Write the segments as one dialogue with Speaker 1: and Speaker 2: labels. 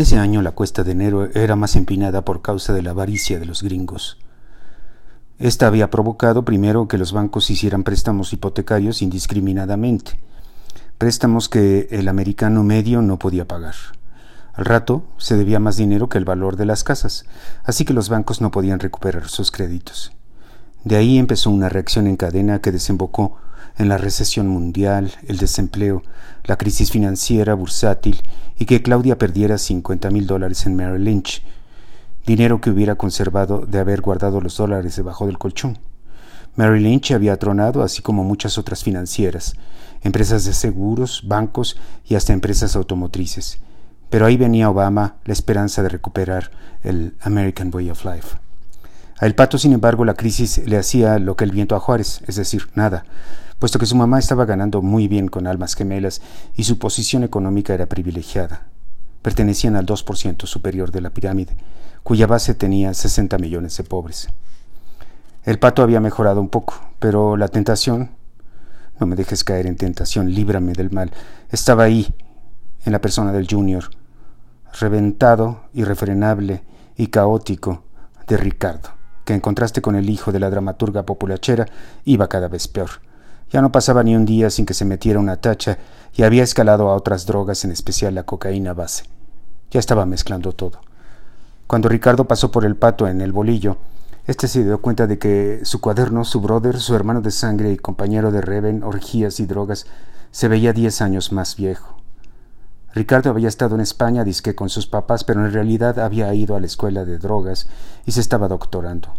Speaker 1: Ese año la cuesta de enero era más empinada por causa de la avaricia de los gringos. Esta había provocado primero que los bancos hicieran préstamos hipotecarios indiscriminadamente, préstamos que el americano medio no podía pagar. Al rato se debía más dinero que el valor de las casas, así que los bancos no podían recuperar sus créditos. De ahí empezó una reacción en cadena que desembocó en la recesión mundial, el desempleo, la crisis financiera bursátil y que Claudia perdiera 50 mil dólares en Merrill Lynch, dinero que hubiera conservado de haber guardado los dólares debajo del colchón. Merrill Lynch había tronado, así como muchas otras financieras, empresas de seguros, bancos y hasta empresas automotrices. Pero ahí venía Obama la esperanza de recuperar el American Way of Life. A El Pato, sin embargo, la crisis le hacía lo que el viento a Juárez, es decir, nada, puesto que su mamá estaba ganando muy bien con almas gemelas y su posición económica era privilegiada. Pertenecían al 2% superior de la pirámide, cuya base tenía 60 millones de pobres. El pato había mejorado un poco, pero la tentación, no me dejes caer en tentación, líbrame del mal, estaba ahí, en la persona del junior, reventado, irrefrenable y caótico de Ricardo, que en contraste con el hijo de la dramaturga populachera iba cada vez peor. Ya no pasaba ni un día sin que se metiera una tacha y había escalado a otras drogas, en especial la cocaína base. Ya estaba mezclando todo. Cuando Ricardo pasó por el pato en el bolillo, este se dio cuenta de que su cuaderno, su brother, su hermano de sangre y compañero de reven, orgías y drogas, se veía diez años más viejo. Ricardo había estado en España disque con sus papás, pero en realidad había ido a la escuela de drogas y se estaba doctorando.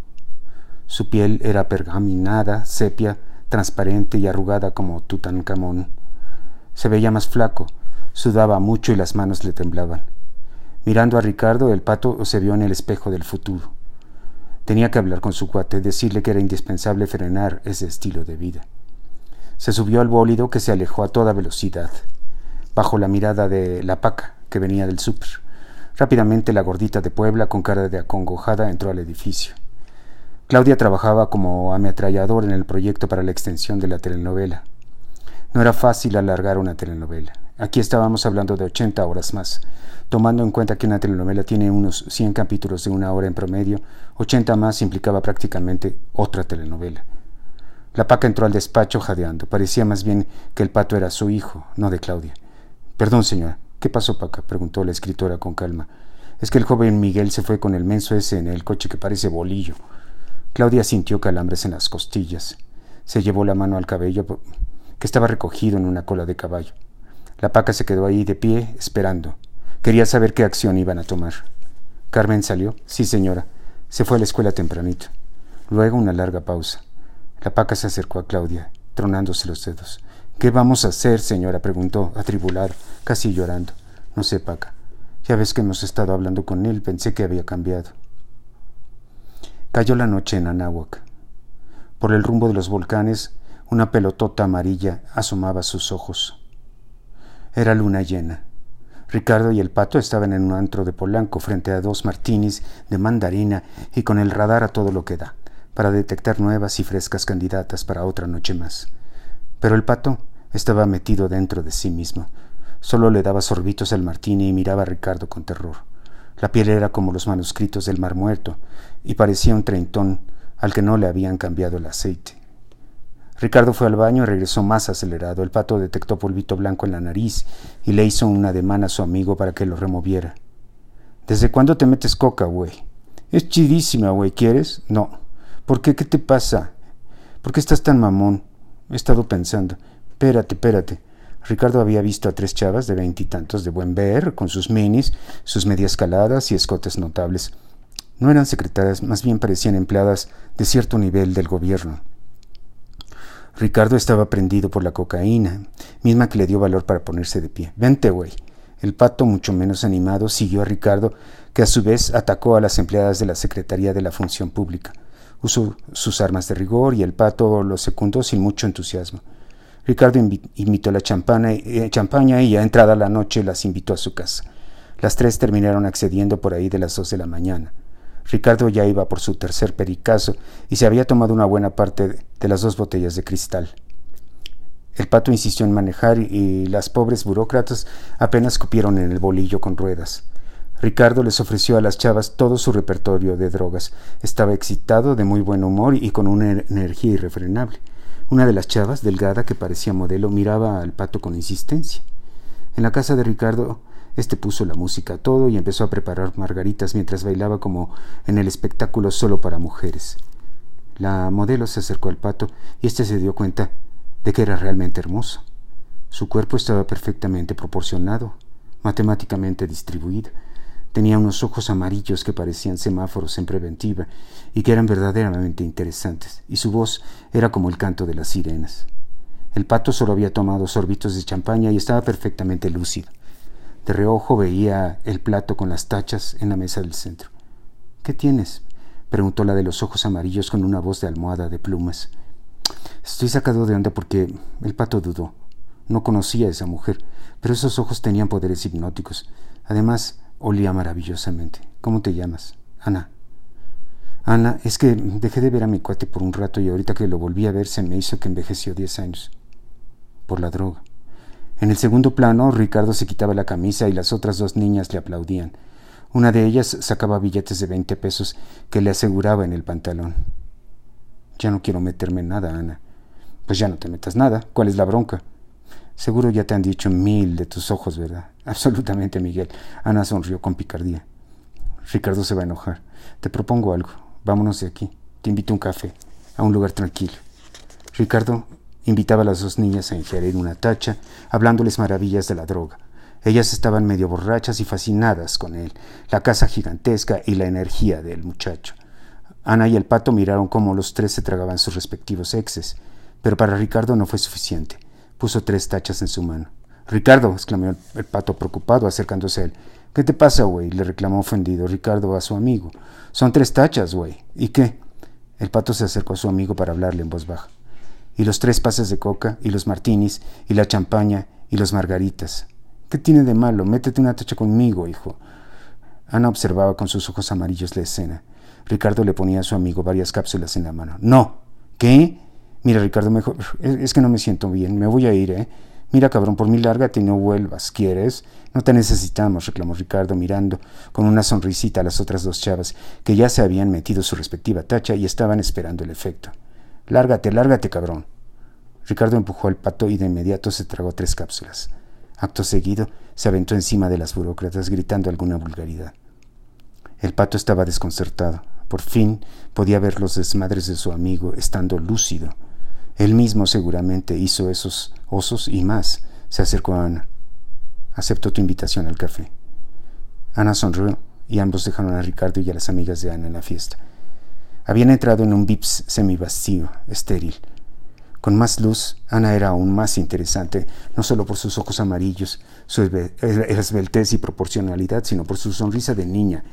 Speaker 1: Su piel era pergaminada, sepia, transparente y arrugada como Tutankamón. Se veía más flaco, sudaba mucho y las manos le temblaban. Mirando a Ricardo, el pato se vio en el espejo del futuro. Tenía que hablar con su cuate, decirle que era indispensable frenar ese estilo de vida. Se subió al bólido que se alejó a toda velocidad, bajo la mirada de la paca que venía del súper. Rápidamente la gordita de Puebla, con cara de acongojada, entró al edificio. Claudia trabajaba como ametrallador en el proyecto para la extensión de la telenovela. No era fácil alargar una telenovela. Aquí estábamos hablando de 80 horas más. Tomando en cuenta que una telenovela tiene unos 100 capítulos de una hora en promedio, 80 más implicaba prácticamente otra telenovela. La paca entró al despacho jadeando. Parecía más bien que el pato era su hijo, no de Claudia. Perdón, señora. ¿Qué pasó, paca? preguntó la escritora con calma. Es que el joven Miguel se fue con el menso ese en el coche que parece bolillo. Claudia sintió calambres en las costillas. Se llevó la mano al cabello que estaba recogido en una cola de caballo. La paca se quedó ahí de pie, esperando. Quería saber qué acción iban a tomar. Carmen salió. Sí, señora. Se fue a la escuela tempranito. Luego una larga pausa. La paca se acercó a Claudia, tronándose los dedos. ¿Qué vamos a hacer, señora? preguntó, atribulado, casi llorando. No sé, Paca. Ya ves que hemos estado hablando con él. Pensé que había cambiado. Cayó la noche en Anáhuac. Por el rumbo de los volcanes, una pelotota amarilla asomaba sus ojos. Era luna llena. Ricardo y el pato estaban en un antro de Polanco frente a dos martinis de mandarina y con el radar a todo lo que da, para detectar nuevas y frescas candidatas para otra noche más. Pero el pato estaba metido dentro de sí mismo. Solo le daba sorbitos al martini y miraba a Ricardo con terror. La piel era como los manuscritos del Mar Muerto y parecía un treintón al que no le habían cambiado el aceite. Ricardo fue al baño y regresó más acelerado. El pato detectó polvito blanco en la nariz y le hizo un ademán a su amigo para que lo removiera. ¿Desde cuándo te metes coca, güey? Es chidísima, güey. ¿Quieres? No. ¿Por qué? ¿Qué te pasa? ¿Por qué estás tan mamón? He estado pensando. Espérate, espérate. Ricardo había visto a tres chavas de veintitantos de buen ver, con sus minis, sus medias caladas y escotes notables. No eran secretarias, más bien parecían empleadas de cierto nivel del gobierno. Ricardo estaba prendido por la cocaína, misma que le dio valor para ponerse de pie. Vente, güey. El pato, mucho menos animado, siguió a Ricardo, que a su vez atacó a las empleadas de la Secretaría de la Función Pública. Usó sus armas de rigor y el pato lo secundó sin mucho entusiasmo. Ricardo invitó la eh, champaña y ya entrada la noche las invitó a su casa. Las tres terminaron accediendo por ahí de las dos de la mañana. Ricardo ya iba por su tercer pericazo y se había tomado una buena parte de las dos botellas de cristal. El pato insistió en manejar y las pobres burócratas apenas cupieron en el bolillo con ruedas. Ricardo les ofreció a las chavas todo su repertorio de drogas. Estaba excitado, de muy buen humor y con una energía irrefrenable. Una de las chavas, delgada, que parecía modelo, miraba al pato con insistencia. En la casa de Ricardo, este puso la música a todo y empezó a preparar margaritas mientras bailaba como en el espectáculo solo para mujeres. La modelo se acercó al pato y éste se dio cuenta de que era realmente hermoso. Su cuerpo estaba perfectamente proporcionado, matemáticamente distribuido Tenía unos ojos amarillos que parecían semáforos en preventiva y que eran verdaderamente interesantes, y su voz era como el canto de las sirenas. El pato solo había tomado sorbitos de champaña y estaba perfectamente lúcido. De reojo veía el plato con las tachas en la mesa del centro. ¿Qué tienes? preguntó la de los ojos amarillos con una voz de almohada de plumas. Estoy sacado de onda porque el pato dudó. No conocía a esa mujer, pero esos ojos tenían poderes hipnóticos. Además, Olía maravillosamente. ¿Cómo te llamas? Ana. Ana, es que dejé de ver a mi cuate por un rato y ahorita que lo volví a ver se me hizo que envejeció diez años. Por la droga. En el segundo plano, Ricardo se quitaba la camisa y las otras dos niñas le aplaudían. Una de ellas sacaba billetes de veinte pesos que le aseguraba en el pantalón. Ya no quiero meterme en nada, Ana. Pues ya no te metas nada. ¿Cuál es la bronca? Seguro ya te han dicho mil de tus ojos, ¿verdad? Absolutamente, Miguel. Ana sonrió con picardía. Ricardo se va a enojar. Te propongo algo. Vámonos de aquí. Te invito a un café, a un lugar tranquilo. Ricardo invitaba a las dos niñas a ingerir una tacha, hablándoles maravillas de la droga. Ellas estaban medio borrachas y fascinadas con él, la casa gigantesca y la energía del muchacho. Ana y el pato miraron cómo los tres se tragaban sus respectivos exes, pero para Ricardo no fue suficiente. Puso tres tachas en su mano. Ricardo, exclamó el pato preocupado, acercándose a él. ¿Qué te pasa, güey? le reclamó ofendido Ricardo a su amigo. Son tres tachas, güey. ¿Y qué? El pato se acercó a su amigo para hablarle en voz baja. Y los tres pases de coca, y los martinis, y la champaña, y los margaritas. ¿Qué tiene de malo? Métete una tacha conmigo, hijo. Ana observaba con sus ojos amarillos la escena. Ricardo le ponía a su amigo varias cápsulas en la mano. ¡No! ¿Qué? Mira, Ricardo, mejor. Es que no me siento bien. Me voy a ir, ¿eh? Mira, cabrón, por mí lárgate y no vuelvas. ¿Quieres? No te necesitamos, reclamó Ricardo, mirando con una sonrisita a las otras dos chavas, que ya se habían metido su respectiva tacha y estaban esperando el efecto. Lárgate, lárgate, cabrón. Ricardo empujó al pato y de inmediato se tragó tres cápsulas. Acto seguido, se aventó encima de las burócratas gritando alguna vulgaridad. El pato estaba desconcertado. Por fin podía ver los desmadres de su amigo estando lúcido él mismo seguramente hizo esos osos y más. Se acercó a Ana. Aceptó tu invitación al café. Ana sonrió y ambos dejaron a Ricardo y a las amigas de Ana en la fiesta. Habían entrado en un vips semivacío, estéril. Con más luz, Ana era aún más interesante, no solo por sus ojos amarillos, su esbeltez y proporcionalidad, sino por su sonrisa de niña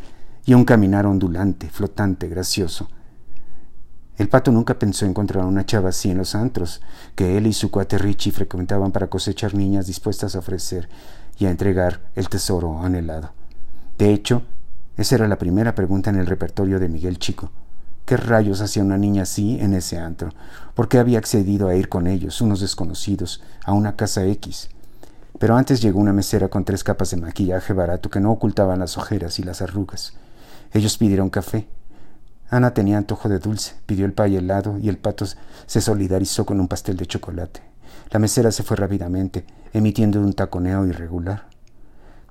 Speaker 1: y un caminar ondulante, flotante, gracioso. El pato nunca pensó encontrar una chava así en los antros, que él y su cuate Richie frecuentaban para cosechar niñas dispuestas a ofrecer y a entregar el tesoro anhelado. De hecho, esa era la primera pregunta en el repertorio de Miguel Chico. ¿Qué rayos hacía una niña así en ese antro? ¿Por qué había accedido a ir con ellos, unos desconocidos, a una casa X? Pero antes llegó una mesera con tres capas de maquillaje barato que no ocultaban las ojeras y las arrugas. Ellos pidieron café, Ana tenía antojo de dulce, pidió el pay helado y el pato se solidarizó con un pastel de chocolate. La mesera se fue rápidamente, emitiendo un taconeo irregular.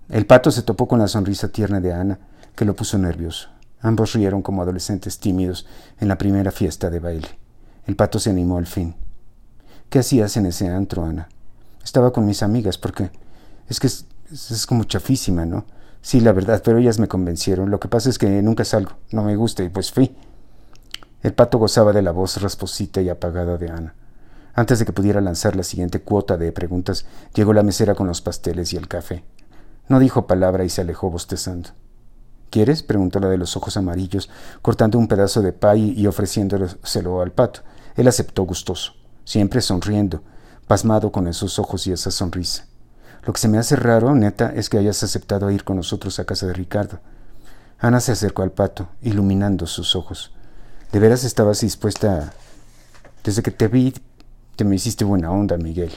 Speaker 1: El pato se topó con la sonrisa tierna de Ana, que lo puso nervioso. Ambos rieron como adolescentes tímidos en la primera fiesta de baile. El pato se animó al fin. ¿Qué hacías en ese antro, Ana? Estaba con mis amigas, porque es que es, es como chafísima, ¿no? Sí, la verdad, pero ellas me convencieron. Lo que pasa es que nunca salgo, no me gusta y pues fui. El pato gozaba de la voz rasposita y apagada de Ana. Antes de que pudiera lanzar la siguiente cuota de preguntas, llegó la mesera con los pasteles y el café. No dijo palabra y se alejó bostezando. ¿Quieres? preguntó la de los ojos amarillos, cortando un pedazo de pay y ofreciéndoselo al pato. Él aceptó gustoso, siempre sonriendo, pasmado con esos ojos y esa sonrisa. Lo que se me hace raro, neta, es que hayas aceptado ir con nosotros a casa de Ricardo. Ana se acercó al pato, iluminando sus ojos. ¿De veras estabas dispuesta Desde que te vi, te me hiciste buena onda, Miguel,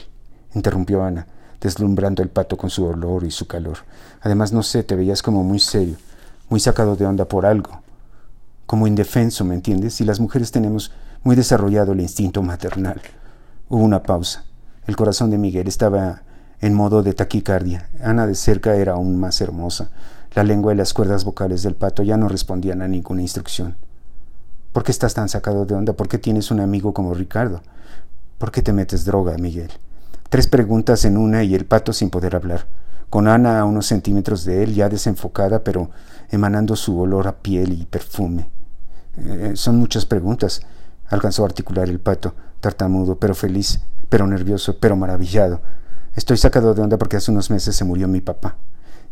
Speaker 1: interrumpió Ana, deslumbrando el pato con su olor y su calor. Además, no sé, te veías como muy serio, muy sacado de onda por algo, como indefenso, ¿me entiendes? Y las mujeres tenemos muy desarrollado el instinto maternal. Hubo una pausa. El corazón de Miguel estaba en modo de taquicardia. Ana de cerca era aún más hermosa. La lengua y las cuerdas vocales del pato ya no respondían a ninguna instrucción. ¿Por qué estás tan sacado de onda? ¿Por qué tienes un amigo como Ricardo? ¿Por qué te metes droga, Miguel? Tres preguntas en una y el pato sin poder hablar, con Ana a unos centímetros de él, ya desenfocada, pero emanando su olor a piel y perfume. Eh, son muchas preguntas, alcanzó a articular el pato, tartamudo, pero feliz, pero nervioso, pero maravillado. Estoy sacado de onda porque hace unos meses se murió mi papá,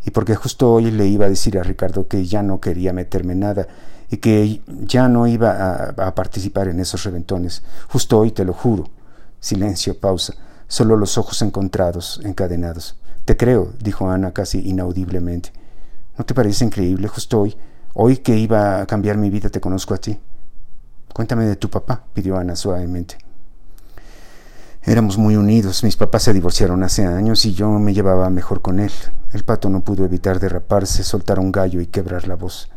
Speaker 1: y porque justo hoy le iba a decir a Ricardo que ya no quería meterme nada, y que ya no iba a, a participar en esos reventones. Justo hoy, te lo juro. Silencio, pausa solo los ojos encontrados, encadenados. Te creo, dijo Ana casi inaudiblemente. ¿No te parece increíble? Justo hoy, hoy que iba a cambiar mi vida, te conozco a ti. Cuéntame de tu papá, pidió Ana suavemente. Éramos muy unidos. Mis papás se divorciaron hace años y yo me llevaba mejor con él. El pato no pudo evitar derraparse, soltar un gallo y quebrar la voz.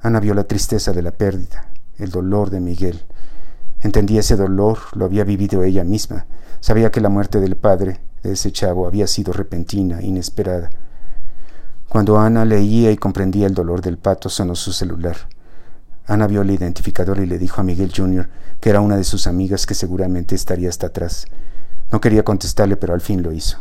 Speaker 1: Ana vio la tristeza de la pérdida, el dolor de Miguel. Entendía ese dolor, lo había vivido ella misma. Sabía que la muerte del padre de ese chavo había sido repentina, inesperada. Cuando Ana leía y comprendía el dolor del pato, sonó su celular. Ana vio el identificador y le dijo a Miguel Jr. que era una de sus amigas que seguramente estaría hasta atrás. No quería contestarle, pero al fin lo hizo.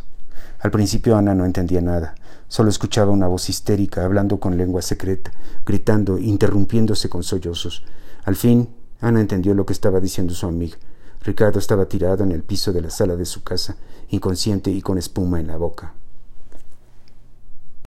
Speaker 1: Al principio Ana no entendía nada, solo escuchaba una voz histérica, hablando con lengua secreta, gritando, interrumpiéndose con sollozos. Al fin, Ana entendió lo que estaba diciendo su amiga. Ricardo estaba tirado en el piso de la sala de su casa, inconsciente y con espuma en la boca.